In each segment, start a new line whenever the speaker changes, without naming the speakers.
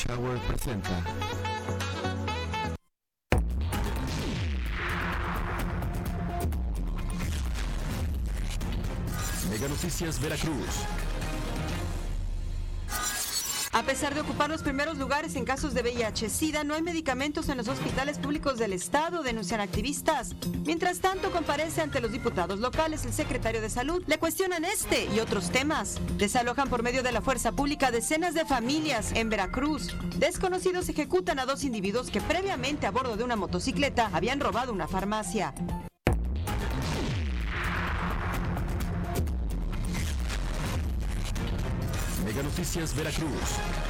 Shower presenta
Mega Noticias Veracruz.
Pesar de ocupar los primeros lugares en casos de VIH-Sida, no hay medicamentos en los hospitales públicos del Estado, denuncian activistas. Mientras tanto, comparece ante los diputados locales el secretario de Salud. Le cuestionan este y otros temas. Desalojan por medio de la fuerza pública decenas de familias en Veracruz. Desconocidos ejecutan a dos individuos que previamente a bordo de una motocicleta habían robado una farmacia.
Mega Noticias Veracruz.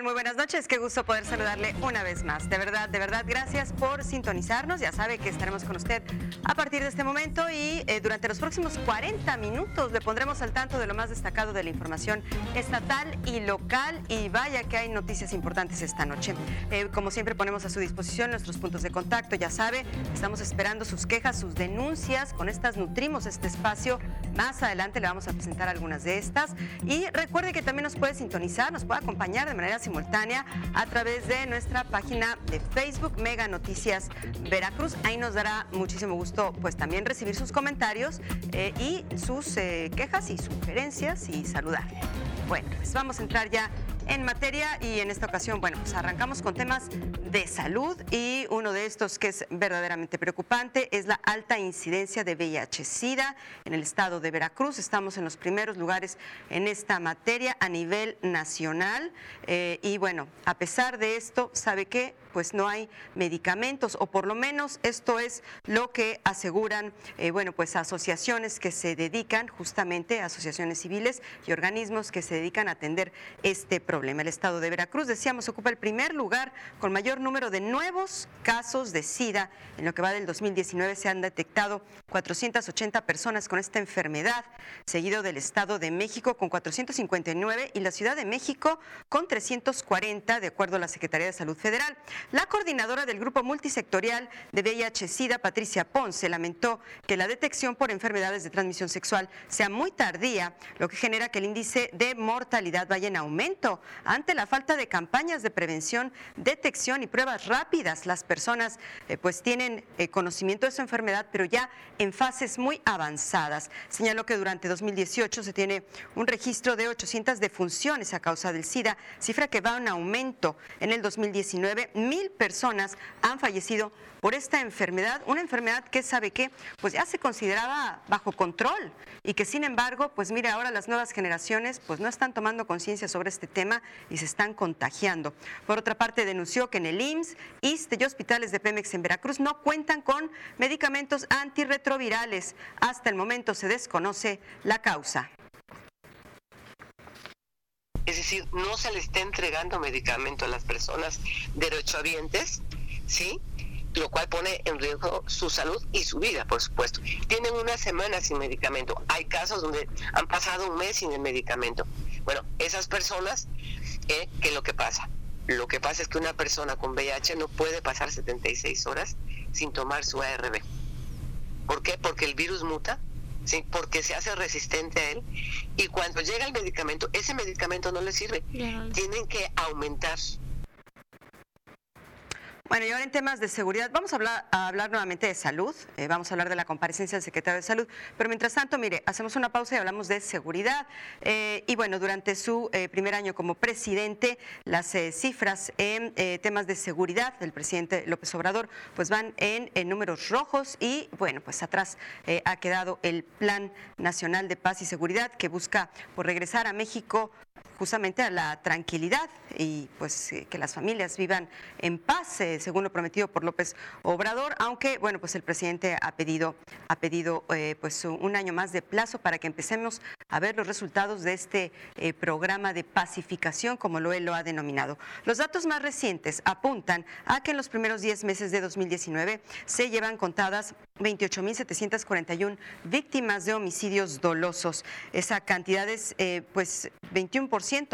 Tal? Muy buenas noches. Qué gusto poder saludarle una vez más. De verdad, de verdad, gracias por sintonizarnos. Ya sabe que estaremos con usted a partir de este momento y eh, durante los próximos 40 minutos le pondremos al tanto de lo más destacado de la información estatal y local. Y vaya que hay noticias importantes esta noche. Eh, como siempre, ponemos a su disposición nuestros puntos de contacto. Ya sabe, estamos esperando sus quejas, sus denuncias. Con estas nutrimos este espacio. Más adelante le vamos a presentar algunas de estas. Y recuerde que también nos puede sintonizar, nos puede acompañar de manera simultánea a través de nuestra página de Facebook Mega Noticias Veracruz. Ahí nos dará muchísimo gusto pues también recibir sus comentarios eh, y sus eh, quejas y sugerencias y saludarle. Bueno, pues vamos a entrar ya en materia y en esta ocasión, bueno, pues arrancamos con temas de salud y uno de estos que es verdaderamente preocupante es la alta incidencia de VIH-Sida en el estado de Veracruz. Estamos en los primeros lugares en esta materia a nivel nacional eh, y bueno, a pesar de esto, ¿sabe qué? Pues no hay medicamentos o por lo menos esto es lo que aseguran, eh, bueno, pues asociaciones que se dedican justamente, asociaciones civiles y organismos que se dedican a atender este problema. El estado de Veracruz, decíamos, ocupa el primer lugar con mayor número de nuevos casos de SIDA. En lo que va del 2019 se han detectado 480 personas con esta enfermedad, seguido del Estado de México con 459 y la Ciudad de México con 340, de acuerdo a la Secretaría de Salud Federal. La coordinadora del Grupo Multisectorial de VIH-Sida, Patricia Ponce, lamentó que la detección por enfermedades de transmisión sexual sea muy tardía, lo que genera que el índice de mortalidad vaya en aumento ante la falta de campañas de prevención, detección y pruebas rápidas. Las personas eh, pues tienen eh, conocimiento de su enfermedad, pero ya en fases muy avanzadas. Señaló que durante 2018 se tiene un registro de 800 defunciones a causa del SIDA, cifra que va en aumento. En el 2019, mil personas han fallecido por esta enfermedad, una enfermedad que sabe que pues ya se consideraba bajo control y que sin embargo, pues mire, ahora las nuevas generaciones pues no están tomando conciencia sobre este tema y se están contagiando. Por otra parte, denunció que en el IMSS, ISTE y hospitales de Pemex en Veracruz no cuentan con medicamentos antirretrovirales. Hasta el momento se desconoce la causa.
Es decir, no se le está entregando medicamento a las personas derechohabientes, ¿sí? Lo cual pone en riesgo su salud y su vida, por supuesto. Tienen una semana sin medicamento. Hay casos donde han pasado un mes sin el medicamento. Bueno, esas personas, ¿eh? ¿qué es lo que pasa? Lo que pasa es que una persona con VIH no puede pasar 76 horas sin tomar su ARB. ¿Por qué? Porque el virus muta ¿sí? porque se hace resistente a él y cuando llega el medicamento, ese medicamento no le sirve, tienen que aumentar
Bueno, y ahora en temas de seguridad, vamos a hablar, a hablar nuevamente de salud, eh, vamos a hablar de la comparecencia del secretario de Salud, pero mientras tanto, mire, hacemos una pausa y hablamos de seguridad. Eh, y bueno, durante su eh, primer año como presidente, las cifras en temas de seguridad del presidente López Obrador pues van en números rojos y bueno, pues atrás ha quedado el Plan Nacional de Paz y Seguridad que busca por regresar a México justamente a la tranquilidad y pues eh, que las familias vivan en paz, eh, según lo prometido por López Obrador, aunque bueno, pues el presidente ha pedido ha pedido eh, pues un año más de plazo para que empecemos a ver los resultados de este programa de pacificación, como lo él lo ha denominado. Los datos más recientes apuntan a que en los primeros 10 meses de 2019 se llevan contadas 28.741 víctimas de homicidios dolosos. Esa cantidad es pues 21%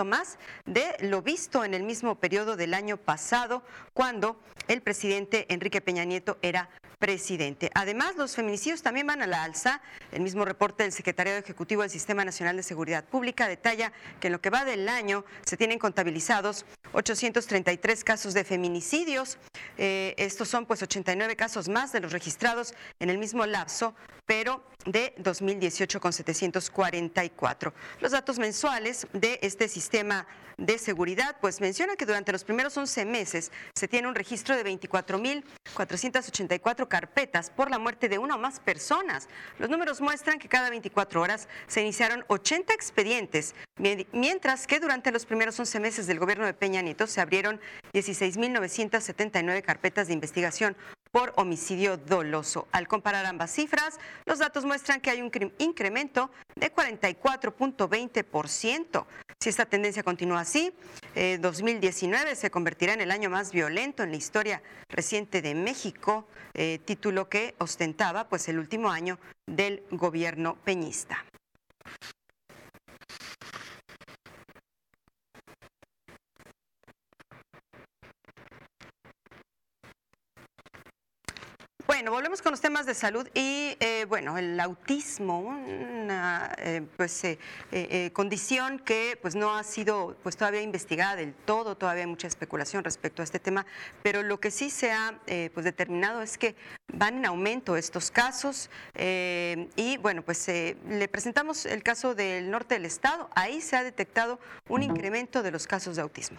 más de lo visto en el mismo periodo del año pasado, cuando el presidente Enrique Peña Nieto era presidente. Además, los feminicidios también van a la alza. El mismo reporte del Secretariado Ejecutivo del Sistema Nacional de Seguridad Pública detalla que en lo que va del año se tienen contabilizados 833 casos de feminicidios. Eh, estos son pues 89 casos más de los registrados en el mismo lapso, pero de 2018 con 744. Los datos mensuales de este sistema de seguridad, pues menciona que durante los primeros 11 meses se tiene un registro de 24.484 carpetas por la muerte de una o más personas. Los números muestran que cada 24 horas se iniciaron 80 expedientes, mientras que durante los primeros 11 meses del gobierno de Peña Nieto se abrieron 16.979 carpetas de investigación por homicidio doloso. Al comparar ambas cifras, los datos muestran que hay un incremento de 44.20%. Si esta tendencia continúa así, 2019 eh, se convertirá en el año más violento en la historia reciente de México, eh, título que ostentaba pues el último año del gobierno peñista. Volvemos con los temas de salud y eh, bueno, el autismo, una eh, pues eh, condición que pues no ha sido pues todavía investigada del todo, todavía hay mucha especulación respecto a este tema, pero lo que sí se ha pues determinado es que van en aumento estos casos y bueno, pues le presentamos el caso del norte del estado, ahí se ha detectado un incremento de los casos de autismo.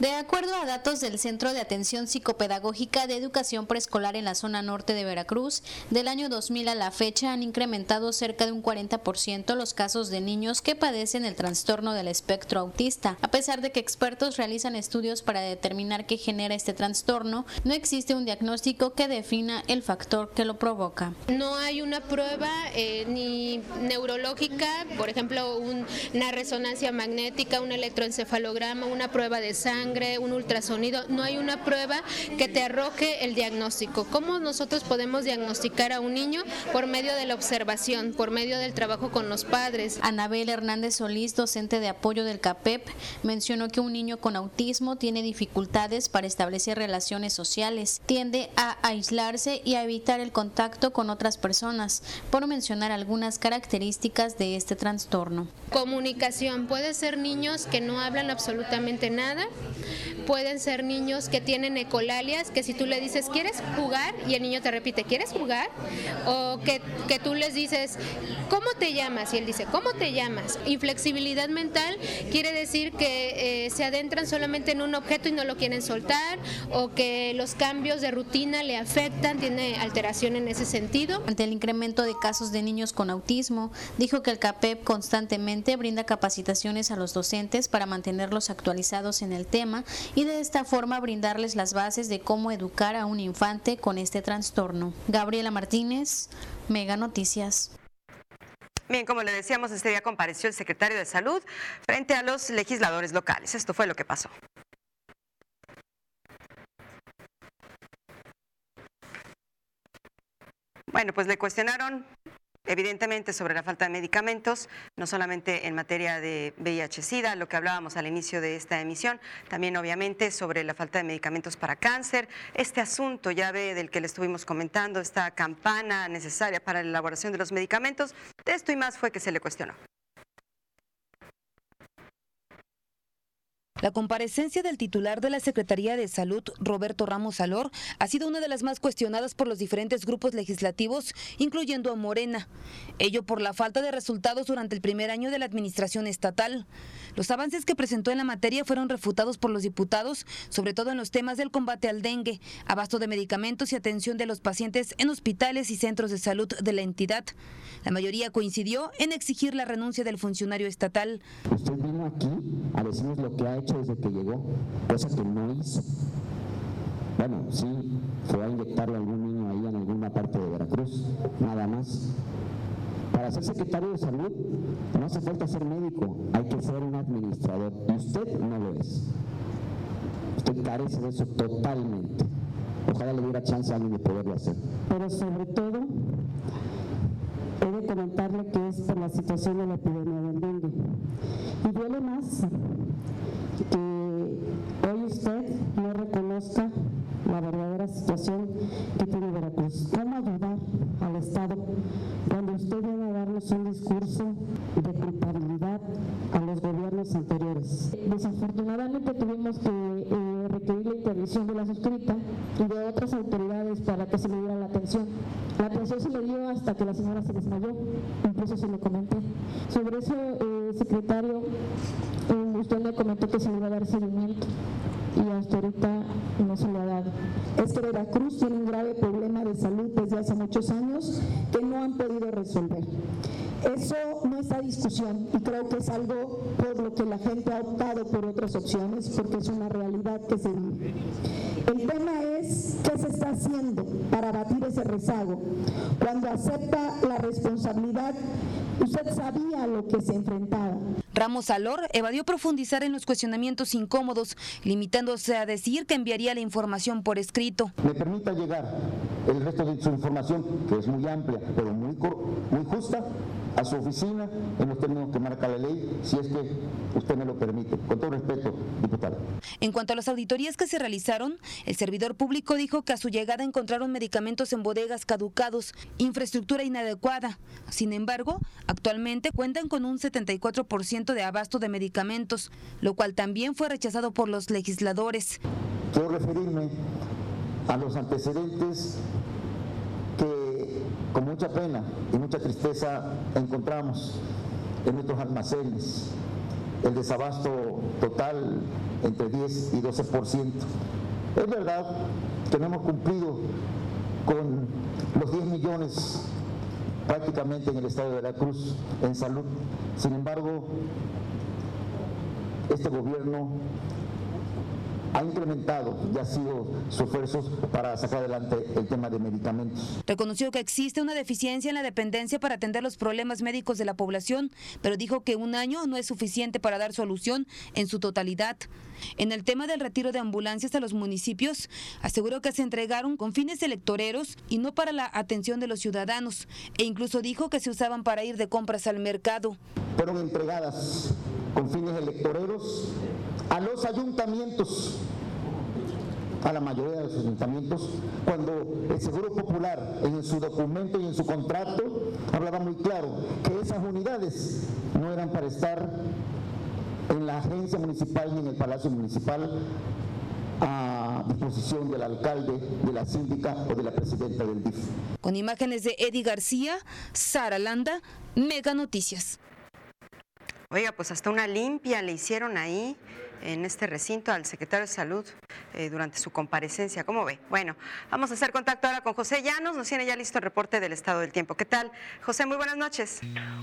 De acuerdo a datos del Centro de Atención Psicopedagógica de Educación Preescolar en la zona norte de Veracruz, del año 2000 a la fecha han incrementado cerca de un 40% los casos de niños que padecen el trastorno del espectro autista. A pesar de que expertos realizan estudios para determinar qué genera este trastorno, no existe un diagnóstico que defina el factor que lo provoca.
No hay una prueba eh, ni neurológica, por ejemplo, una resonancia magnética, un electroencefalograma, una prueba de sangre un ultrasonido, no hay una prueba que te arroje el diagnóstico. ¿Cómo nosotros podemos diagnosticar a un niño? Por medio de la observación, por medio del trabajo con los padres.
Anabel Hernández Solís, docente de apoyo del CAPEP, mencionó que un niño con autismo tiene dificultades para establecer relaciones sociales, tiende a aislarse y a evitar el contacto con otras personas, por mencionar algunas características de este trastorno.
Comunicación, puede ser niños que no hablan absolutamente nada, pueden ser niños que tienen ecolalias, que si tú le dices, ¿quieres jugar? Y el niño te repite, ¿quieres jugar? O que, que tú les dices, ¿cómo te llamas? Y él dice, ¿cómo te llamas? Inflexibilidad mental quiere decir que eh, se adentran solamente en un objeto y no lo quieren soltar, o que los cambios de rutina le afectan, tiene alteración en ese sentido.
Ante el incremento de casos de niños con autismo, dijo que el CAPEP constantemente brinda capacitaciones a los docentes para mantenerlos actualizados en el tema y de esta forma brindarles las bases de cómo educar a un infante con este trastorno. Gabriela Martínez, Mega Noticias.
Bien, como le decíamos, este día compareció el secretario de Salud frente a los legisladores locales. Esto fue lo que pasó. Bueno, pues le cuestionaron evidentemente sobre la falta de medicamentos, no solamente en materia de VIH-Sida, lo que hablábamos al inicio de esta emisión, también obviamente sobre la falta de medicamentos para cáncer, este asunto ya ve del que le estuvimos comentando, esta campana necesaria para la elaboración de los medicamentos, esto y más fue que se le cuestionó.
La comparecencia del titular de la Secretaría de Salud, Roberto Ramos Salor, ha sido una de las más cuestionadas por los diferentes grupos legislativos, incluyendo a Morena. Ello por la falta de resultados durante el primer año de la administración estatal. Los avances que presentó en la materia fueron refutados por los diputados, sobre todo en los temas del combate al dengue, abasto de medicamentos y atención de los pacientes en hospitales y centros de salud de la entidad. La mayoría coincidió en exigir la renuncia del funcionario estatal.
Usted vino aquí a decirnos lo que ha hecho desde que llegó, cosa que no hizo. Bueno, sí, fue a inyectarle a algún niño ahí en alguna parte de Veracruz, nada más. Para ser secretario de salud no hace falta ser médico, hay que ser un administrador y usted no lo es. Usted carece de eso totalmente. Ojalá le diera chance a alguien de poderlo hacer.
Pero sobre todo, he de comentarle que es por la situación de la epidemia del dengue. Y duele más
profundizar en los cuestionamientos incómodos, limitándose a decir que enviaría la información por escrito.
Me permita llegar el resto de su información, que es muy amplia, pero muy, muy justa, a su oficina en los términos que marca la ley, si es que usted me lo permite. Con todo respeto, diputado.
En cuanto a las auditorías que se realizaron, el servidor público dijo que a su llegada encontraron medicamentos en bodegas caducados, infraestructura inadecuada. Sin embargo, actualmente cuentan con un 74% de abasto de medicamentos, lo cual también fue rechazado por los legisladores.
Quiero referirme a los antecedentes que con mucha pena y mucha tristeza encontramos en nuestros almacenes. El desabasto total entre 10 y 12%. Es verdad que no hemos cumplido con los 10 millones prácticamente en el estado de Veracruz en salud. Sin embargo, este gobierno ha incrementado y ha sido sus esfuerzos para sacar adelante el tema de medicamentos.
Reconoció que existe una deficiencia en la dependencia para atender los problemas médicos de la población, pero dijo que un año no es suficiente para dar solución en su totalidad. En el tema del retiro de ambulancias a los municipios, aseguró que se entregaron con fines electoreros y no para la atención de los ciudadanos, e incluso dijo que se usaban para ir de compras al mercado.
Fueron entregadas con fines electoreros a los ayuntamientos, a la mayoría de los ayuntamientos, cuando el Seguro Popular en su documento y en su contrato hablaba muy claro que esas unidades no eran para estar en la agencia municipal ni en el Palacio Municipal a disposición del alcalde, de la síndica o de la presidenta del DIF.
Con imágenes de Eddie García, Sara Landa, Mega Noticias.
Oiga, pues hasta una limpia le hicieron ahí en este recinto al secretario de Salud eh, durante su comparecencia. ¿Cómo ve? Bueno, vamos a hacer contacto ahora con José Llanos. Nos tiene ya listo el reporte del estado del tiempo. ¿Qué tal? José, muy buenas noches.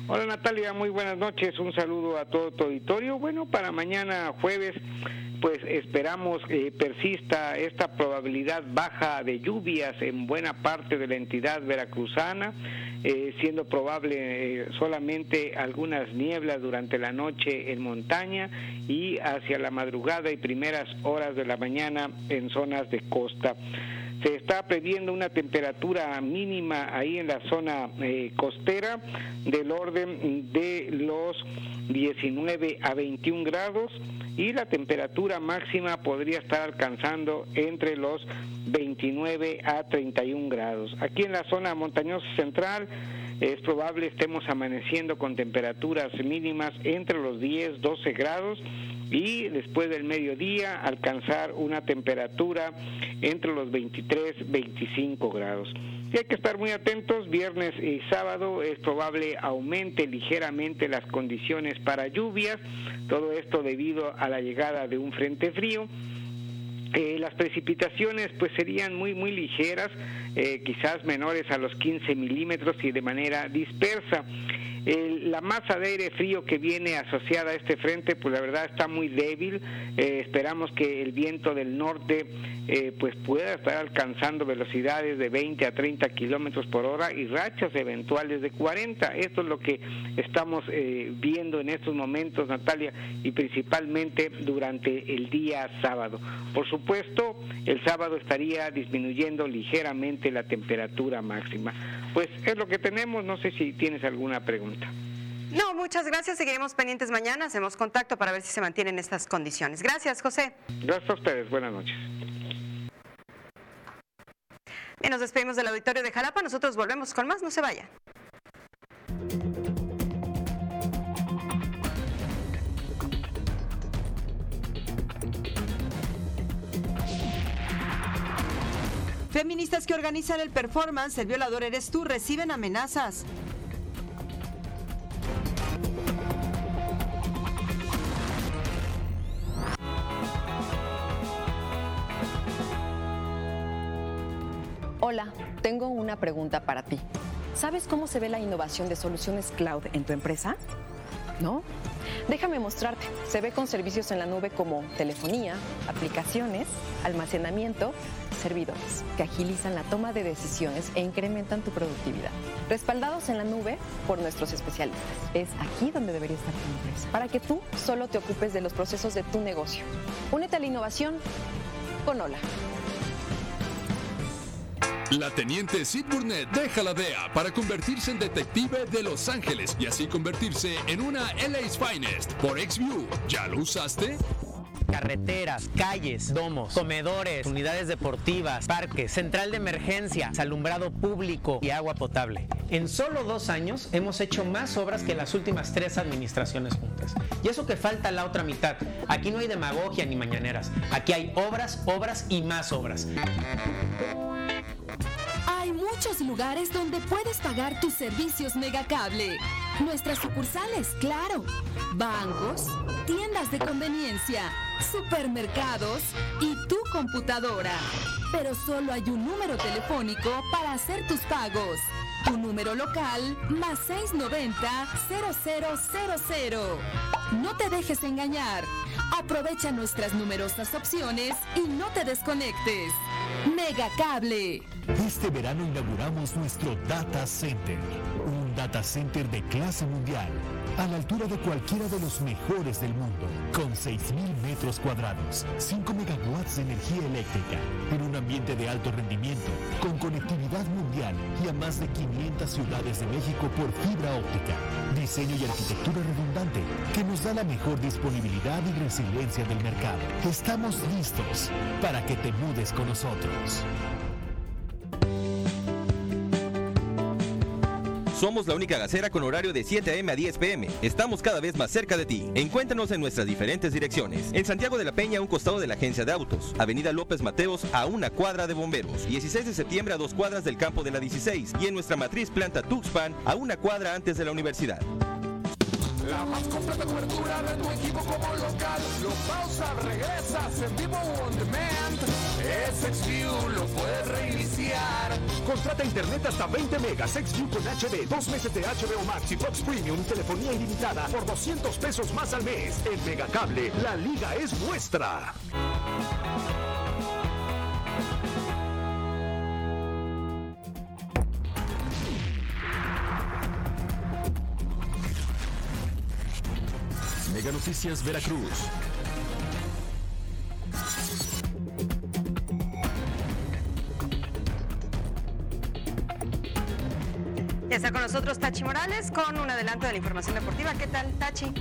Hola Natalia, muy buenas noches. Un saludo a todo tu auditorio. Bueno, para mañana jueves pues esperamos que persista esta probabilidad baja de lluvias en buena parte de la entidad veracruzana, eh, siendo probable eh, solamente algunas nieblas durante la noche en montaña y hacia la madrugada y primeras horas de la mañana en zonas de costa. Se está previendo una temperatura mínima ahí en la zona eh, costera del orden de los 19 a 21 grados y la temperatura máxima podría estar alcanzando entre los 29 a 31 grados. Aquí en la zona montañosa central es probable estemos amaneciendo con temperaturas mínimas entre los 10, 12 grados y después del mediodía alcanzar una temperatura entre los 23 25 grados. Y hay que estar muy atentos, viernes y sábado es probable aumente ligeramente las condiciones para lluvias, todo esto debido a la llegada de un frente frío. Eh, las precipitaciones pues serían muy muy ligeras, eh, quizás menores a los 15 milímetros y de manera dispersa la masa de aire frío que viene asociada a este frente, pues la verdad está muy débil. Eh, esperamos que el viento del norte eh, pues pueda estar alcanzando velocidades de 20 a 30 kilómetros por hora y rachas eventuales de 40. Esto es lo que estamos eh, viendo en estos momentos, Natalia, y principalmente durante el día sábado. Por supuesto, el sábado estaría disminuyendo ligeramente la temperatura máxima. Pues es lo que tenemos. No sé si tienes alguna pregunta.
No, muchas gracias. Seguiremos pendientes mañana. Hacemos contacto para ver si se mantienen estas condiciones. Gracias, José.
Gracias a ustedes. Buenas noches.
Bien, nos despedimos del auditorio de Jalapa. Nosotros volvemos con más. No se vaya. Feministas que organizan el performance El violador eres tú reciben amenazas.
Hola, tengo una pregunta para ti. ¿Sabes cómo se ve la innovación de soluciones cloud en tu empresa? ¿No? Déjame mostrarte. Se ve con servicios en la nube como telefonía, aplicaciones, almacenamiento, servidores, que agilizan la toma de decisiones e incrementan tu productividad. Respaldados en la nube por nuestros especialistas. Es aquí donde debería estar tu empresa, para que tú solo te ocupes de los procesos de tu negocio. Únete a la innovación con Hola.
La teniente Sid Burnett deja la DEA para convertirse en detective de Los Ángeles y así convertirse en una LA's Finest por XView. ¿Ya lo usaste?
carreteras, calles, domos, comedores, unidades deportivas, parques, central de emergencia, alumbrado público y agua potable. En solo dos años hemos hecho más obras que las últimas tres administraciones juntas. Y eso que falta la otra mitad. Aquí no hay demagogia ni mañaneras. Aquí hay obras, obras y más obras.
Hay muchos lugares donde puedes pagar tus servicios Megacable. Nuestras sucursales, claro. Bancos, tiendas de conveniencia, supermercados y tu computadora. Pero solo hay un número telefónico para hacer tus pagos. Tu número local más 690-0000. No te dejes engañar. Aprovecha nuestras numerosas opciones y no te desconectes. Megacable.
Este verano inauguramos nuestro Data Center, un data center de clase mundial, a la altura de cualquiera de los mejores del mundo, con 6.000 metros cuadrados, 5 megawatts de energía eléctrica, en un ambiente de alto rendimiento, con conectividad mundial y a más de 500 ciudades de México por fibra óptica, diseño y arquitectura redundante, que nos da la mejor disponibilidad y resiliencia del mercado. Estamos listos para que te mudes con nosotros.
Somos la única gacera con horario de 7 a.m. a 10 p.m. Estamos cada vez más cerca de ti. Encuéntranos en nuestras diferentes direcciones. En Santiago de la Peña, a un costado de la agencia de autos. Avenida López Mateos, a una cuadra de bomberos. 16 de septiembre a dos cuadras del campo de la 16. Y en nuestra matriz planta Tuxpan, a una cuadra antes de la universidad.
Más completa cobertura de tu equipo como local. Lo pausa, regresas en vivo on demand. Es XView, lo puedes reiniciar.
Contrata internet hasta 20 megas, XView con HD, dos meses de HBO Max y Fox Premium, telefonía ilimitada por 200 pesos más al mes. En Megacable, la liga es nuestra. Mega Noticias Veracruz.
Ya está con nosotros Tachi Morales con un adelanto de la información deportiva. ¿Qué tal, Tachi?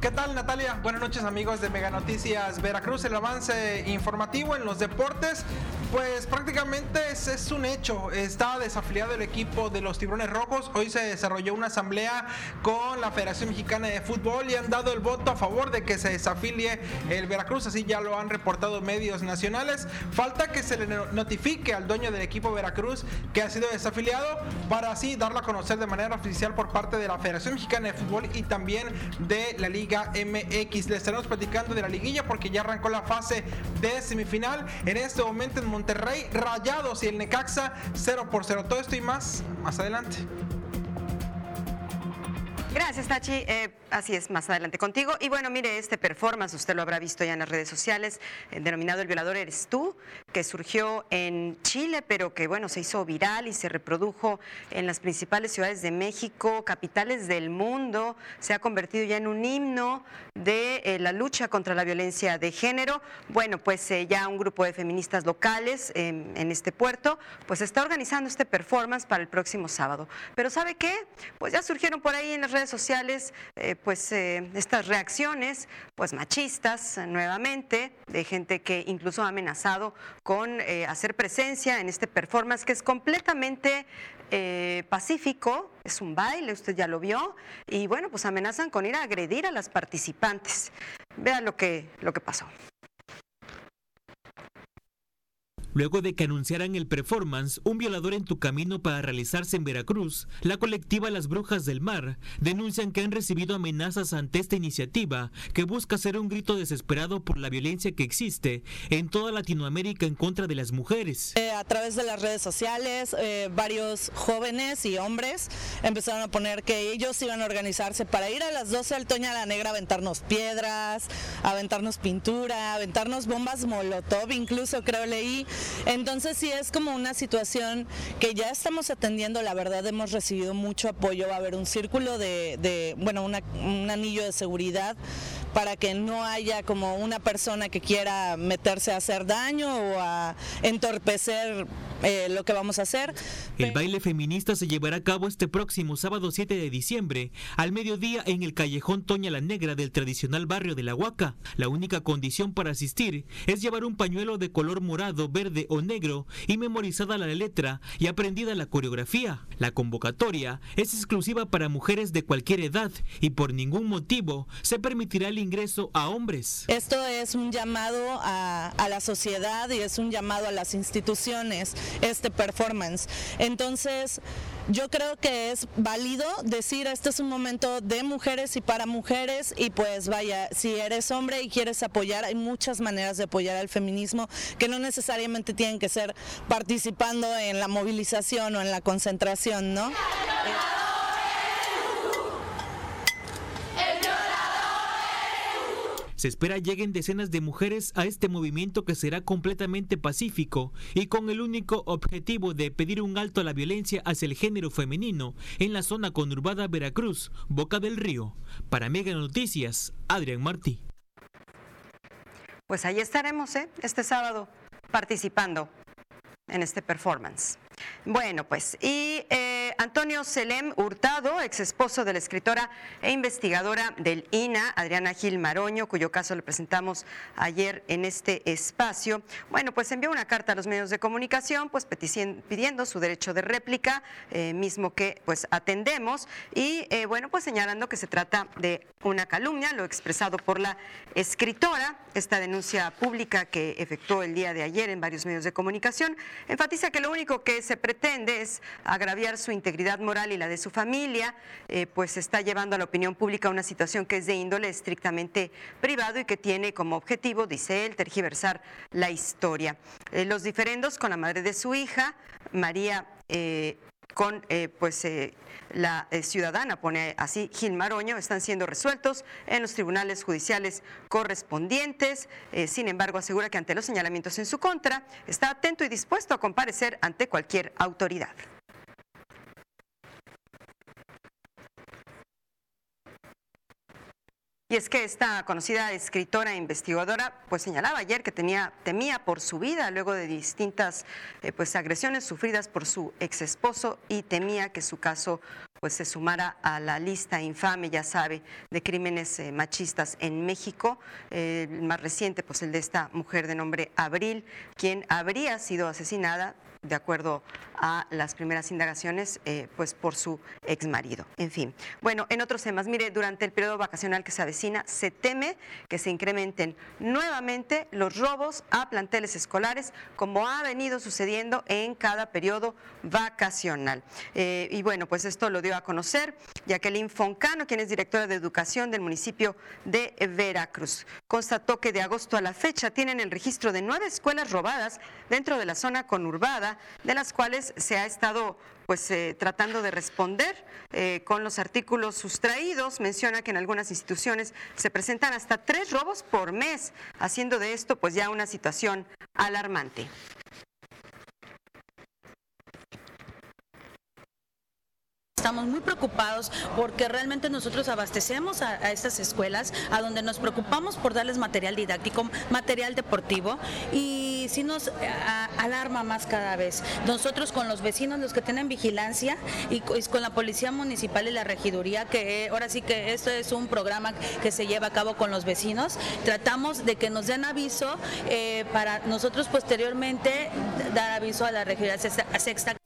¿Qué tal Natalia? Buenas noches amigos de Mega Noticias Veracruz. El avance informativo en los deportes. Pues prácticamente es, es, un hecho. Está desafiliado el equipo de los Tiburones Rojos. Hoy se desarrolló una asamblea con la Federación Mexicana de Fútbol y han dado el voto a favor de que se desafilie el Veracruz. Así ya lo han reportado medios nacionales. Falta que se le notifique al dueño del equipo Veracruz que ha sido desafiliado para así darlo a conocer de manera oficial por parte de la Federación Mexicana de Fútbol y también de la Liga MX. Le estaremos platicando de la liguilla porque ya arrancó la fase de semifinal. En este momento en Monterrey, Rayados y el Necaxa 0 por 0. Todo esto y más más adelante.
Gracias, Tachi. Eh, así es, más adelante contigo. Y bueno, mire, este performance, usted lo habrá visto ya en las redes sociales, eh, denominado El Violador Eres Tú, que surgió en Chile, pero que bueno, se hizo viral y se reprodujo en las principales ciudades de México, capitales del mundo. Se ha convertido ya en un himno de eh, la lucha contra la violencia de género. Bueno, pues ya un grupo de feministas locales en este puerto, pues está organizando este performance para el próximo sábado. Pero ¿sabe qué? Pues ya surgieron por ahí en las redes sociales eh, pues eh, estas reacciones pues machistas nuevamente de gente que incluso ha amenazado con eh, hacer presencia en este performance que es completamente pacífico, es un baile, usted ya lo vio, y bueno, pues amenazan con ir a agredir a las participantes. Vea lo que, lo que pasó.
Luego de que anunciaran el performance Un violador en tu camino para realizarse en Veracruz, la colectiva Las Brujas del Mar denuncian que han recibido amenazas ante esta iniciativa que busca ser un grito desesperado por la violencia que existe en toda Latinoamérica en contra de las mujeres.
Eh, a través de las redes sociales, eh, varios jóvenes y hombres empezaron a poner que ellos iban a organizarse para ir a las 12 al Toña la Negra a aventarnos piedras, a aventarnos pintura, a aventarnos bombas molotov, incluso creo leí entonces sí es como una situación que ya estamos atendiendo, la verdad hemos recibido mucho apoyo, va a haber un círculo de, bueno, un anillo de seguridad para que no haya como una persona que quiera meterse a hacer daño o a entorpecer eh, lo que vamos a hacer.
El baile feminista se llevará a cabo este próximo sábado 7 de diciembre, al mediodía en el callejón Toña la Negra del tradicional barrio de La Huaca. La única condición para asistir es llevar un pañuelo de color morado, verde o negro y memorizada la letra y aprendida la coreografía. La convocatoria es exclusiva para mujeres de cualquier edad y por ningún motivo se permitirá el ingreso a hombres.
Esto es un llamado a, a la sociedad y es un llamado a las instituciones este performance. Entonces, yo creo que es válido decir este es un momento de mujeres y para mujeres y pues vaya, si eres hombre y quieres apoyar, hay muchas maneras de apoyar al feminismo que no necesariamente tienen que ser participando en la movilización o en la concentración, ¿no?
Se espera lleguen decenas de mujeres a este movimiento que será completamente pacífico y con el único objetivo de pedir un alto a la violencia hacia el género femenino en la zona conurbada Veracruz, Boca del Río. Para Mega Noticias, Adrián Martí.
Pues ahí estaremos, ¿eh? Este sábado participando en este performance. Bueno, pues, y eh, Antonio Selem Hurtado, ex esposo de la escritora e investigadora del INA, Adriana Gil Maroño, cuyo caso le presentamos ayer en este espacio, bueno, pues envió una carta a los medios de comunicación, pues pidiendo su derecho de réplica, eh, mismo que pues atendemos, y eh, bueno, pues señalando que se trata de una calumnia, lo expresado por la escritora, esta denuncia pública que efectuó el día de ayer en varios medios de comunicación, enfatiza que lo único que se pretende es agraviar su integridad moral y la de su familia, eh, pues está llevando a la opinión pública una situación que es de índole estrictamente privado y que tiene como objetivo, dice él, tergiversar la historia. Eh, los diferendos con la madre de su hija, María eh, con pues la ciudadana, pone así Gil Maroño, están siendo resueltos en los tribunales judiciales correspondientes. sin embargo, asegura que ante los señalamientos en su contra, está atento y dispuesto a comparecer ante cualquier autoridad. Y es que esta conocida escritora e investigadora pues señalaba ayer que tenía, temía por su vida luego de distintas eh, pues agresiones sufridas por su ex esposo y temía que su caso pues se sumara a la lista infame, ya sabe, de crímenes eh, machistas en México. El más reciente, pues el de esta mujer de nombre Abril, quien habría sido asesinada de acuerdo a las primeras indagaciones, eh, pues por su ex marido. En fin, bueno, en otros temas, mire, durante el periodo vacacional que se avecina, se teme que se incrementen nuevamente los robos a planteles escolares, como ha venido sucediendo en cada periodo vacacional. Eh, y bueno, pues esto lo dio a conocer Jacqueline Foncano, quien es directora de educación del municipio de Veracruz. Constató que de agosto a la fecha tienen el registro de nueve escuelas robadas dentro de la zona conurbada de las cuales se ha estado pues eh, tratando de responder eh, con los artículos sustraídos. Menciona que en algunas instituciones se presentan hasta tres robos por mes, haciendo de esto pues ya una situación alarmante.
Estamos muy preocupados porque realmente nosotros abastecemos a, estas escuelas, a donde nos preocupamos por darles material didáctico, material deportivo y si nos alarma más cada vez. Nosotros con los vecinos, los que tienen vigilancia y con la policía municipal y la regiduría, que ahora sí que esto es un programa que se lleva a cabo con los vecinos, tratamos de que nos den aviso eh, para nosotros posteriormente dar aviso a la regiduría sexta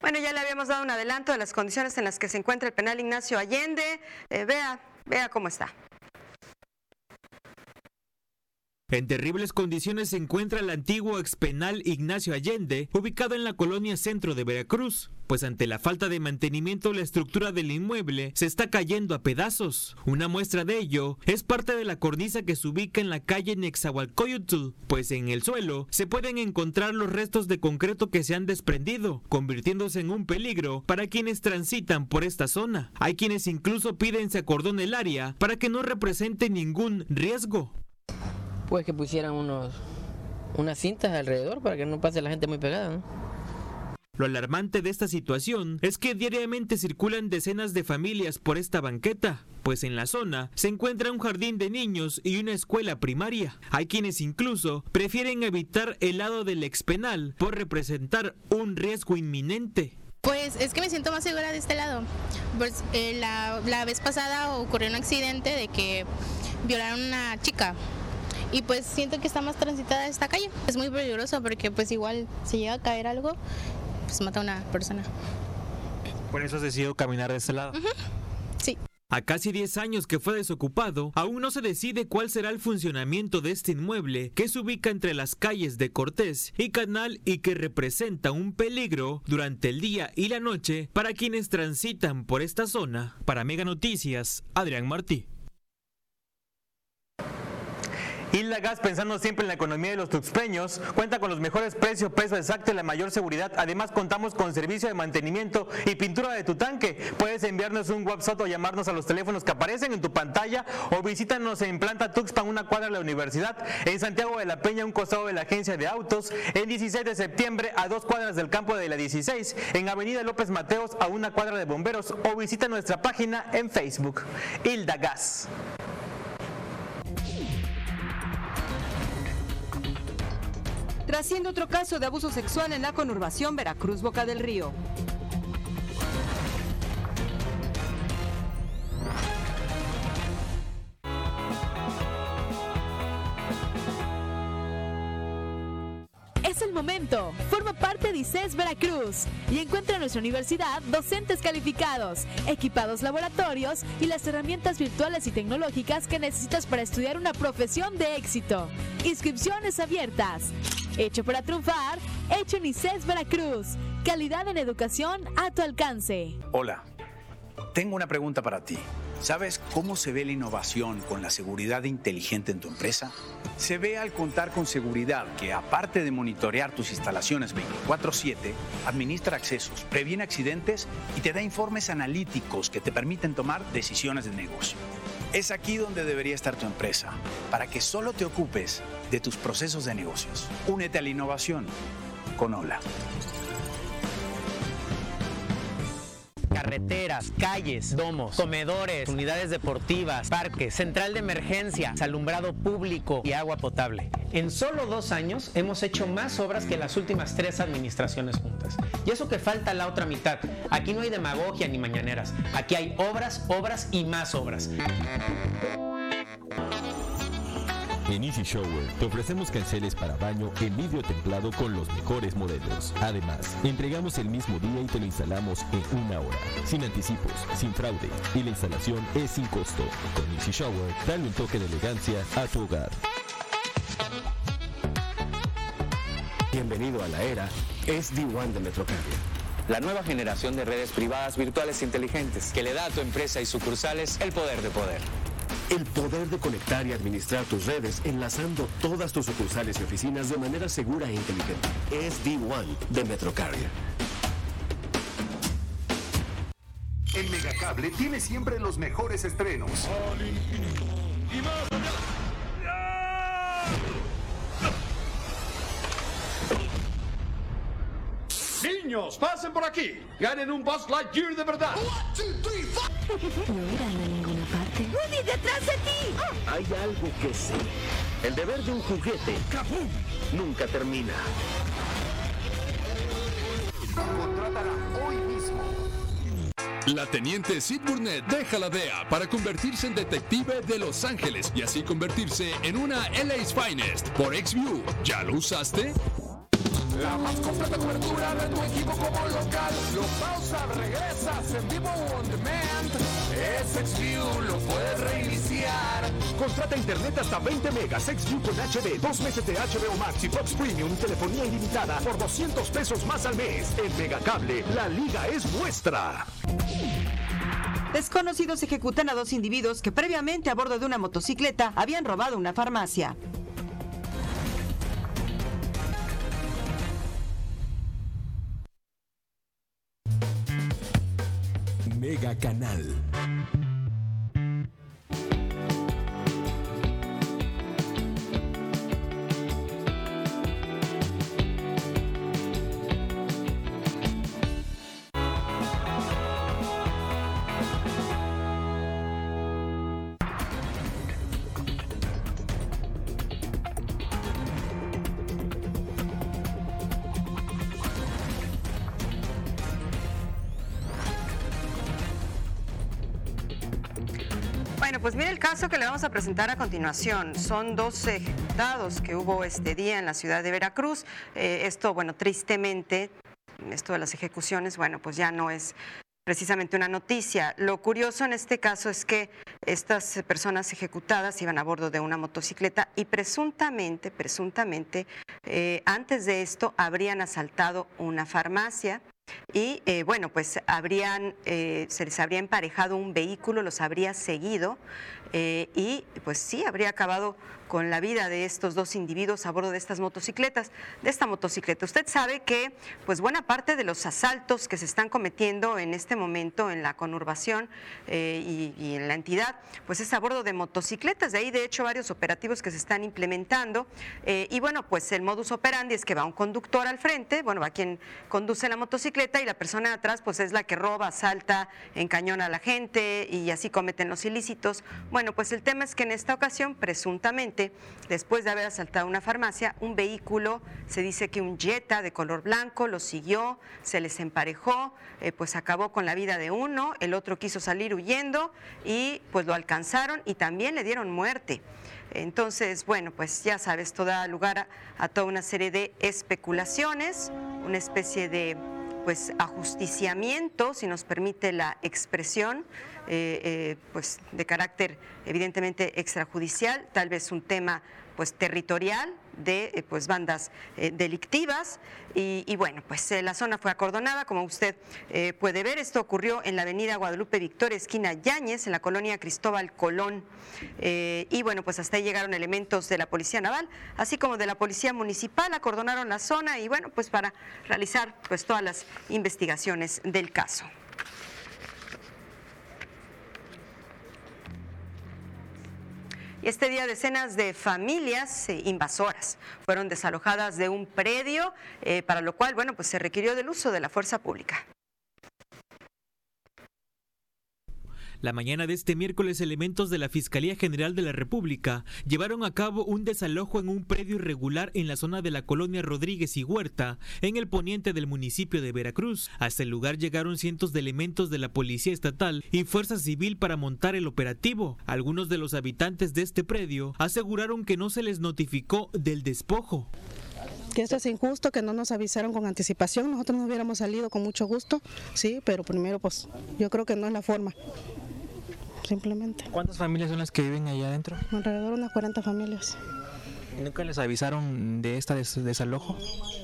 bueno, ya le habíamos dado un adelanto de las condiciones en las que se encuentra el penal Ignacio Allende. Eh, vea, vea cómo está.
En terribles condiciones se encuentra el antiguo expenal Ignacio Allende, ubicado en la colonia centro de Veracruz, pues ante la falta de mantenimiento la estructura del inmueble se está cayendo a pedazos. Una muestra de ello es parte de la cornisa que se ubica en la calle Nexahualcoyotl, pues en el suelo se pueden encontrar los restos de concreto que se han desprendido, convirtiéndose en un peligro para quienes transitan por esta zona. Hay quienes incluso piden se acordone el área para que no represente ningún riesgo
pues que pusieran unos unas cintas alrededor para que no pase la gente muy pegada.
Lo alarmante de esta situación es que diariamente circulan decenas de familias por esta banqueta, pues en la zona se encuentra un jardín de niños y una escuela primaria. Hay quienes incluso prefieren evitar el lado del expenal por representar un riesgo inminente.
Pues es que me siento más segura de este lado. Pues, eh, la, la vez pasada ocurrió un accidente de que violaron a una chica y pues siento que está más transitada esta calle. Es muy peligroso porque pues igual si llega a caer algo, pues mata a una persona.
Por eso has decidido caminar de este lado.
Sí.
A casi 10 años que fue desocupado, aún no se decide cuál será el funcionamiento de este inmueble que se ubica entre las calles de Cortés y Canal y que representa un peligro durante el día y la noche para quienes transitan por esta zona. Para Mega Noticias, Adrián Martí.
Hilda Gas, pensando siempre en la economía de los tuxpeños, cuenta con los mejores precios, peso exacto y la mayor seguridad. Además, contamos con servicio de mantenimiento y pintura de tu tanque. Puedes enviarnos un WhatsApp o llamarnos a los teléfonos que aparecen en tu pantalla o visítanos en Planta Tuxpan, una cuadra de la universidad, en Santiago de la Peña, un costado de la agencia de autos, en 16 de septiembre a dos cuadras del campo de la 16, en Avenida López Mateos a una cuadra de bomberos o visita nuestra página en Facebook. Hilda Gas.
Trasciende otro caso de abuso sexual en la conurbación Veracruz Boca del Río.
Es el momento. Forma parte de ICES Veracruz y encuentra en nuestra universidad docentes calificados, equipados laboratorios y las herramientas virtuales y tecnológicas que necesitas para estudiar una profesión de éxito. Inscripciones abiertas. Hecho para triunfar, hecho en ICES Veracruz. Calidad en educación a tu alcance.
Hola, tengo una pregunta para ti. ¿Sabes cómo se ve la innovación con la seguridad inteligente en tu empresa? Se ve al contar con seguridad que, aparte de monitorear tus instalaciones 24/7, administra accesos, previene accidentes y te da informes analíticos que te permiten tomar decisiones de negocio. Es aquí donde debería estar tu empresa, para que solo te ocupes de tus procesos de negocios. Únete a la innovación con Hola.
Carreteras, calles, domos, comedores, unidades deportivas, parques, central de emergencia, alumbrado público y agua potable. En solo dos años hemos hecho más obras que las últimas tres administraciones juntas. Y eso que falta la otra mitad. Aquí no hay demagogia ni mañaneras. Aquí hay obras, obras y más obras.
En Easy Shower te ofrecemos canceles para baño en vidrio templado con los mejores modelos. Además, entregamos el mismo día y te lo instalamos en una hora, sin anticipos, sin fraude y la instalación es sin costo. Con Easy Shower, dale un toque de elegancia a tu hogar.
Bienvenido a la era SD1 de Metrocarrier. La nueva generación de redes privadas virtuales inteligentes que le da a tu empresa y sucursales el poder de poder. El poder de conectar y administrar tus redes enlazando todas tus sucursales y oficinas de manera segura e inteligente. SD1 de Metrocarrier.
En Megacable tiene siempre los mejores estrenos.
Niños, pasen por aquí. Ganen un Buzz Lightyear de verdad.
No irán a ninguna parte. ¡Woody, detrás de ti!
Hay algo que sé. El deber de un juguete nunca termina.
Contrátala hoy mismo.
La teniente Sid Burnett deja la DEA para convertirse en detective de Los Ángeles y así convertirse en una LA's Finest por XView. ¿Ya lo usaste?
La más completa cobertura de tu equipo como local. Lo pausa, regresas en vivo on demand. Es XView, lo puedes reiniciar.
Contrata internet hasta 20 megas, XView con HD, dos meses de HBO Max y Fox Premium, telefonía ilimitada por 200 pesos más al mes. En Megacable, la liga es nuestra.
Desconocidos ejecutan a dos individuos que previamente a bordo de una motocicleta habían robado una farmacia.
Canal.
Caso que le vamos a presentar a continuación. Son dos ejecutados que hubo este día en la ciudad de Veracruz. Eh, esto, bueno, tristemente, esto de las ejecuciones, bueno, pues ya no es precisamente una noticia. Lo curioso en este caso es que estas personas ejecutadas iban a bordo de una motocicleta y presuntamente, presuntamente, eh, antes de esto habrían asaltado una farmacia. Y eh, bueno, pues habrían, eh, se les habría emparejado un vehículo, los habría seguido eh, y pues sí, habría acabado con la vida de estos dos individuos a bordo de estas motocicletas, de esta motocicleta. Usted sabe que pues buena parte de los asaltos que se están cometiendo en este momento en la conurbación y, y en la entidad, pues es a bordo de motocicletas. De ahí de hecho varios operativos que se están implementando. y bueno, pues el modus operandi es que va un conductor al frente, bueno, va quien conduce la motocicleta y la persona de atrás pues es la que roba, asalta, encañona a la gente y así cometen los ilícitos. Bueno, pues el tema es que en esta ocasión, presuntamente, después de haber asaltado una farmacia, un vehículo, se dice que un Jetta de color blanco lo siguió, se les emparejó, eh, pues acabó con la vida de uno, el otro quiso salir huyendo y pues lo alcanzaron y también le dieron muerte. Entonces, bueno, pues ya sabes, esto da lugar a, a toda una serie de especulaciones, una especie de pues ajusticiamiento, si nos permite la expresión, eh, eh, pues de carácter evidentemente extrajudicial, tal vez un tema pues territorial de eh, pues bandas eh, delictivas. Y, bueno pues eh, la zona fue acordonada como usted puede ver. Esto ocurrió en la avenida Guadalupe Victoria esquina Yáñez en la colonia Cristóbal Colón. Y bueno pues hasta ahí llegaron elementos de la policía naval así como de la policía municipal. Acordonaron la zona y bueno pues para realizar pues todas las investigaciones del caso. Este día decenas de familias eh, invasoras fueron desalojadas de un predio, eh, para lo cual, bueno, pues se requirió del uso de la fuerza pública.
La mañana de este miércoles, elementos de la Fiscalía General de la República llevaron a cabo un desalojo en un predio irregular en la zona de la colonia Rodríguez y Huerta, en el poniente del municipio de Veracruz. Hasta el lugar llegaron cientos de elementos de la Policía Estatal y Fuerza Civil para montar el operativo. Algunos de los habitantes de este predio aseguraron que no se les notificó del despojo
que esto es injusto, que no nos avisaron con anticipación, nosotros nos hubiéramos salido con mucho gusto, sí, pero primero pues yo creo que no es la forma simplemente.
¿Cuántas familias son las que viven allá adentro?
Alrededor de unas 40 familias.
¿Nunca les avisaron de esta desalojo?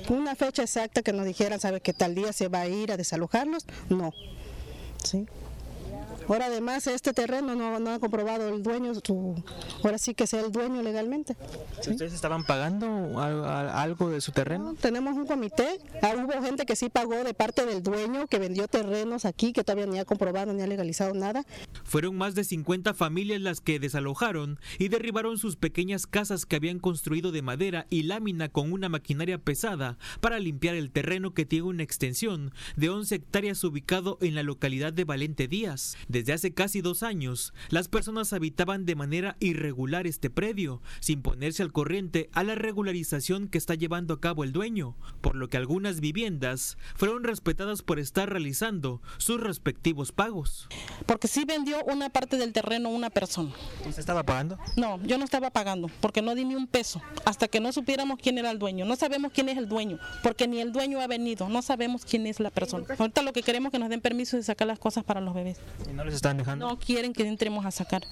Una fecha exacta que nos dijeran, ¿sabe que tal día se va a ir a desalojarlos? No. Sí. Ahora además este terreno no, ha comprobado el dueño, su, ahora sí que sea el dueño legalmente.
¿Ustedes estaban pagando algo de su terreno?
tenemos un comité, ah, hubo gente que sí pagó de parte del dueño que vendió terrenos aquí que todavía ni ha comprobado ni ha legalizado nada.
Fueron más de 50 familias las que desalojaron y derribaron sus pequeñas casas que habían construido de madera y lámina con una maquinaria pesada para limpiar el terreno que tiene una extensión de 11 hectáreas ubicado en la localidad de Valente Díaz. Desde hace casi dos años, las personas habitaban de manera irregular este predio, sin ponerse al corriente a la regularización que está llevando a cabo el dueño, por lo que algunas viviendas fueron respetadas por estar realizando sus respectivos pagos.
Porque sí vendió una parte del terreno una persona.
¿Usted estaba pagando?
No, yo no estaba pagando, porque no di ni un peso, hasta que no supiéramos quién era el dueño. No sabemos quién es el dueño, porque ni el dueño ha venido, no sabemos quién es la persona. Ahorita lo que queremos es que nos den permiso de sacar las cosas para los bebés
no les están dejando?
No quieren que entremos a sacar.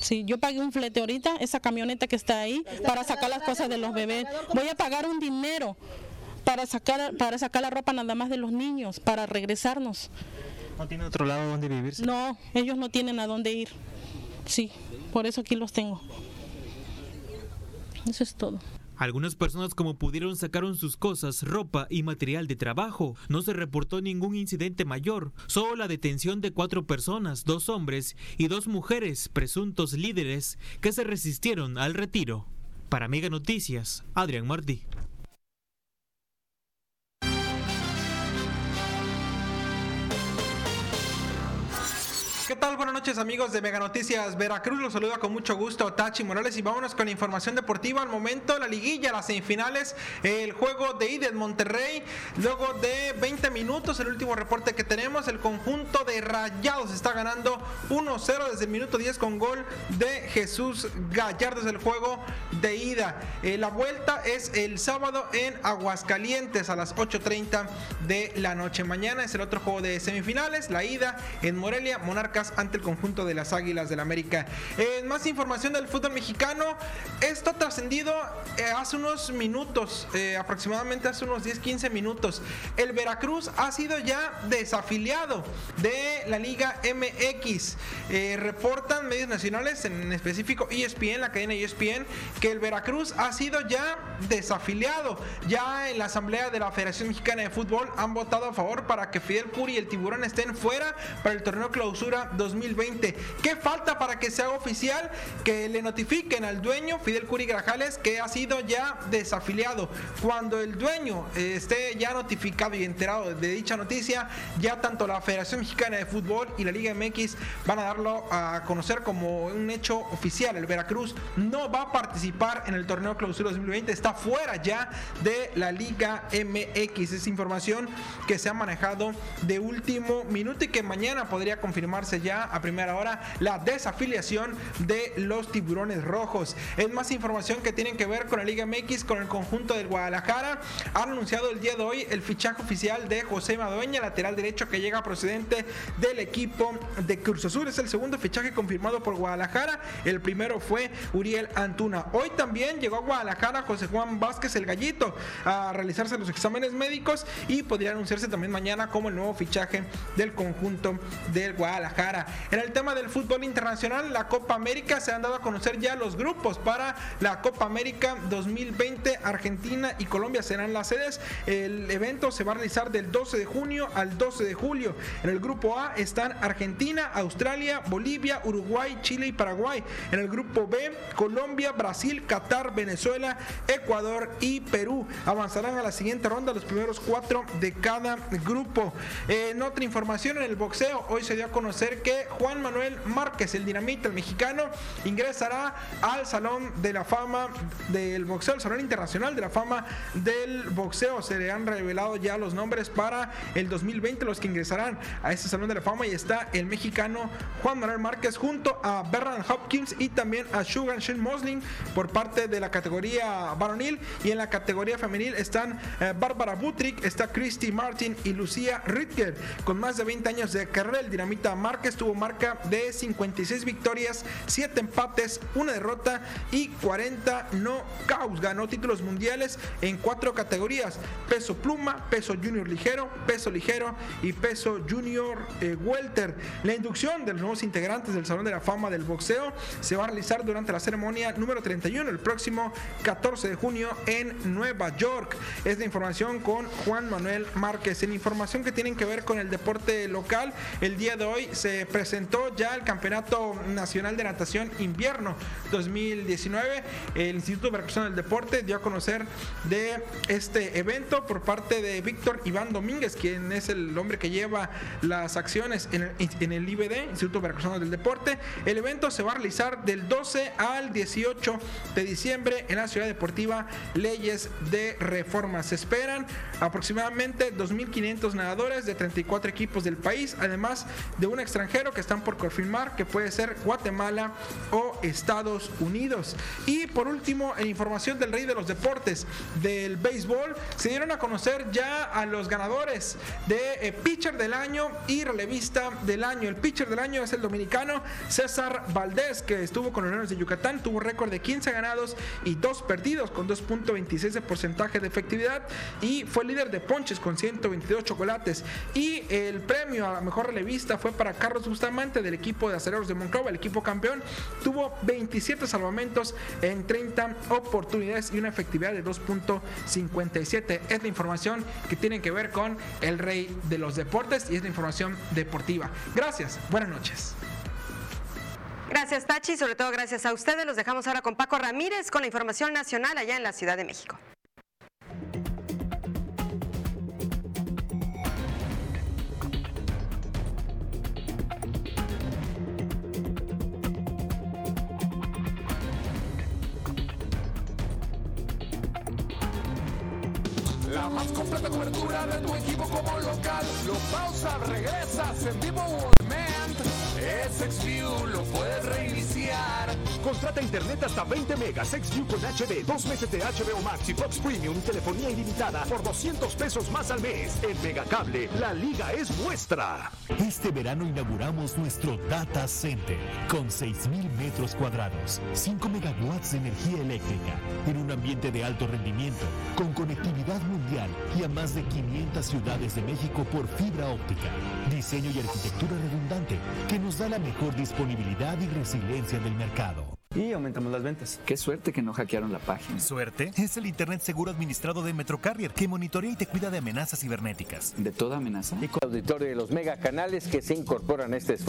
Sí, yo pagué un flete ahorita, esa camioneta que está ahí, para sacar las cosas de los bebés. Voy a pagar un dinero para sacar, para sacar la ropa nada más de los niños, para regresarnos.
¿No tiene otro lado donde vivir?
No, ellos no tienen a dónde ir. Sí, por eso aquí los tengo. Eso es todo.
Algunas personas como pudieron sacaron sus cosas, ropa y material de trabajo. No se reportó ningún incidente mayor, solo la detención de cuatro personas, dos hombres y dos mujeres, presuntos líderes, que se resistieron al retiro. Para Mega Noticias, Adrián Martí.
Tal? Buenas noches amigos de Mega Noticias Veracruz. Los saluda con mucho gusto Tachi Morales y vámonos con información deportiva. Al momento la liguilla, las semifinales, el juego de ida en Monterrey. Luego de 20 minutos, el último reporte que tenemos, el conjunto de Rayados está ganando 1-0 desde el minuto 10 con gol de Jesús Gallardo. Es el juego de ida. Eh, la vuelta es el sábado en Aguascalientes a las 8.30 de la noche. Mañana es el otro juego de semifinales, la ida en Morelia, Ante el conjunto de las Águilas del América. En más información del fútbol mexicano, esto trascendido eh, hace unos minutos, eh, aproximadamente hace unos 10-15 minutos. El Veracruz ha sido ya desafiliado de la Liga MX. Eh, reportan medios nacionales, en específico ESPN, la cadena ESPN, que el Veracruz ha sido ya desafiliado. Ya en la Asamblea de la Federación Mexicana de Fútbol han votado a favor para que Fidel Curi y el Tiburón estén fuera para el torneo clausura 2020. ¿Qué falta para que sea oficial? Que le notifiquen al dueño, Fidel Curi Grajales, que ha sido ya desafiliado. Cuando el dueño eh, esté ya notificado y enterado de dicha noticia, ya tanto la Federación Mexicana de Fútbol y la Liga MX van a darlo a conocer como un hecho oficial. El Veracruz no va a participar en el torneo clausura 2020, está fuera ya de la Liga MX. Es información que se ha manejado de último minuto y que mañana podría confirmarse ya a primera hora la desafiliación de los tiburones rojos. Es más información que tienen que ver con la Liga MX, con el conjunto del Guadalajara. Han anunciado el día de hoy el fichaje oficial de José Madueña, lateral derecho que llega procedente del equipo de Cruz Azul. Es el segundo fichaje confirmado por Guadalajara. El primero fue Uriel Antuna. Hoy también llegó a Guadalajara José Juan Vázquez el Gallito a realizarse los exámenes médicos y podría anunciarse también mañana como el nuevo fichaje del conjunto del Guadalajara. En el tema del fútbol internacional, la Copa América se han dado a conocer ya los grupos para la Copa América 2020. Argentina y Colombia serán las sedes. El evento se va a realizar del 12 de junio al 12 de julio. En el grupo A están Argentina, Australia, Bolivia, Uruguay, Chile y Paraguay. En el grupo B, Colombia, Brasil, Qatar, Venezuela, Ecuador y Perú. Avanzarán a la siguiente ronda los primeros cuatro de cada grupo. En otra información, en el boxeo, hoy se dio a conocer que Juan Manuel Márquez, el dinamita, el mexicano, ingresará al Salón de la Fama del Boxeo, el Salón Internacional de la Fama del Boxeo. Se le han revelado ya los nombres para el 2020, los que ingresarán a este Salón de la Fama y está el mexicano Juan Manuel Márquez junto a Bernard Hopkins y también a Sugar Shane Mosling por parte de la categoría y en la categoría femenil están eh, Bárbara Butrick, está Christy Martin y Lucía Ritger con más de 20 años de carrera. El dinamita Márquez tuvo marca de 56 victorias, 7 empates, una derrota y 40 no caos. Ganó títulos mundiales en cuatro categorías: peso pluma, peso junior ligero, peso ligero y peso junior eh, welter. La inducción de los nuevos integrantes del Salón de la Fama del Boxeo se va a realizar durante la ceremonia número 31 el próximo 14 de en Nueva York. Es la información con Juan Manuel Márquez. En información que tienen que ver con el deporte local, el día de hoy se presentó ya el Campeonato Nacional de Natación Invierno 2019. El Instituto Veracruzano del Deporte dio a conocer de este evento por parte de Víctor Iván Domínguez, quien es el hombre que lleva las acciones en el, en el IBD, Instituto Veracruzano del Deporte. El evento se va a realizar del 12 al 18 de diciembre en la Ciudad Deportiva Leyes de Reforma. Se esperan aproximadamente 2.500 nadadores de 34 equipos del país, además de un extranjero que están por confirmar que puede ser Guatemala o Estados Unidos. Y por último, en información del rey de los deportes del béisbol, se dieron a conocer ya a los ganadores de eh, pitcher del año y relevista del año. El pitcher del año es el dominicano César Valdés, que estuvo con los Leones de Yucatán, tuvo récord de 15 ganados y 2 perdidos con 2.26 de porcentaje de efectividad y fue líder de ponches con 122 chocolates. Y el premio a la mejor relevista fue para Carlos Bustamante del equipo de aceleros de Monclova, el equipo campeón. Tuvo 27 salvamentos en 30 oportunidades y una efectividad de 2.57. Es la información que tiene que ver con el rey de los deportes y es la información deportiva. Gracias, buenas noches.
Gracias, Tachi. Sobre todo gracias a ustedes. Los dejamos ahora con Paco Ramírez con la información nacional allá en la Ciudad de México.
La más completa cobertura de tu equipo como local. Lo pausa, regresas en vivo on. Es XView, lo puedes.
Contrata internet hasta 20 megas XView con HD, dos meses de HBO Max y Fox Premium telefonía ilimitada por 200 pesos más al mes. En Megacable, la liga es nuestra.
Este verano inauguramos nuestro Data Center con 6.000 metros cuadrados, 5 megawatts de energía eléctrica, en un ambiente de alto rendimiento, con conectividad mundial y a más de 500 ciudades de México por fibra óptica. Diseño y arquitectura redundante que nos da la mejor disponibilidad y resiliencia del mercado.
Y aumentamos las ventas. Qué suerte que no hackearon la página.
¿Suerte? Es el Internet seguro administrado de Metrocarrier que monitorea y te cuida de amenazas cibernéticas.
¿De toda amenaza?
Y con auditorio de los megacanales que se incorporan a este esfuerzo.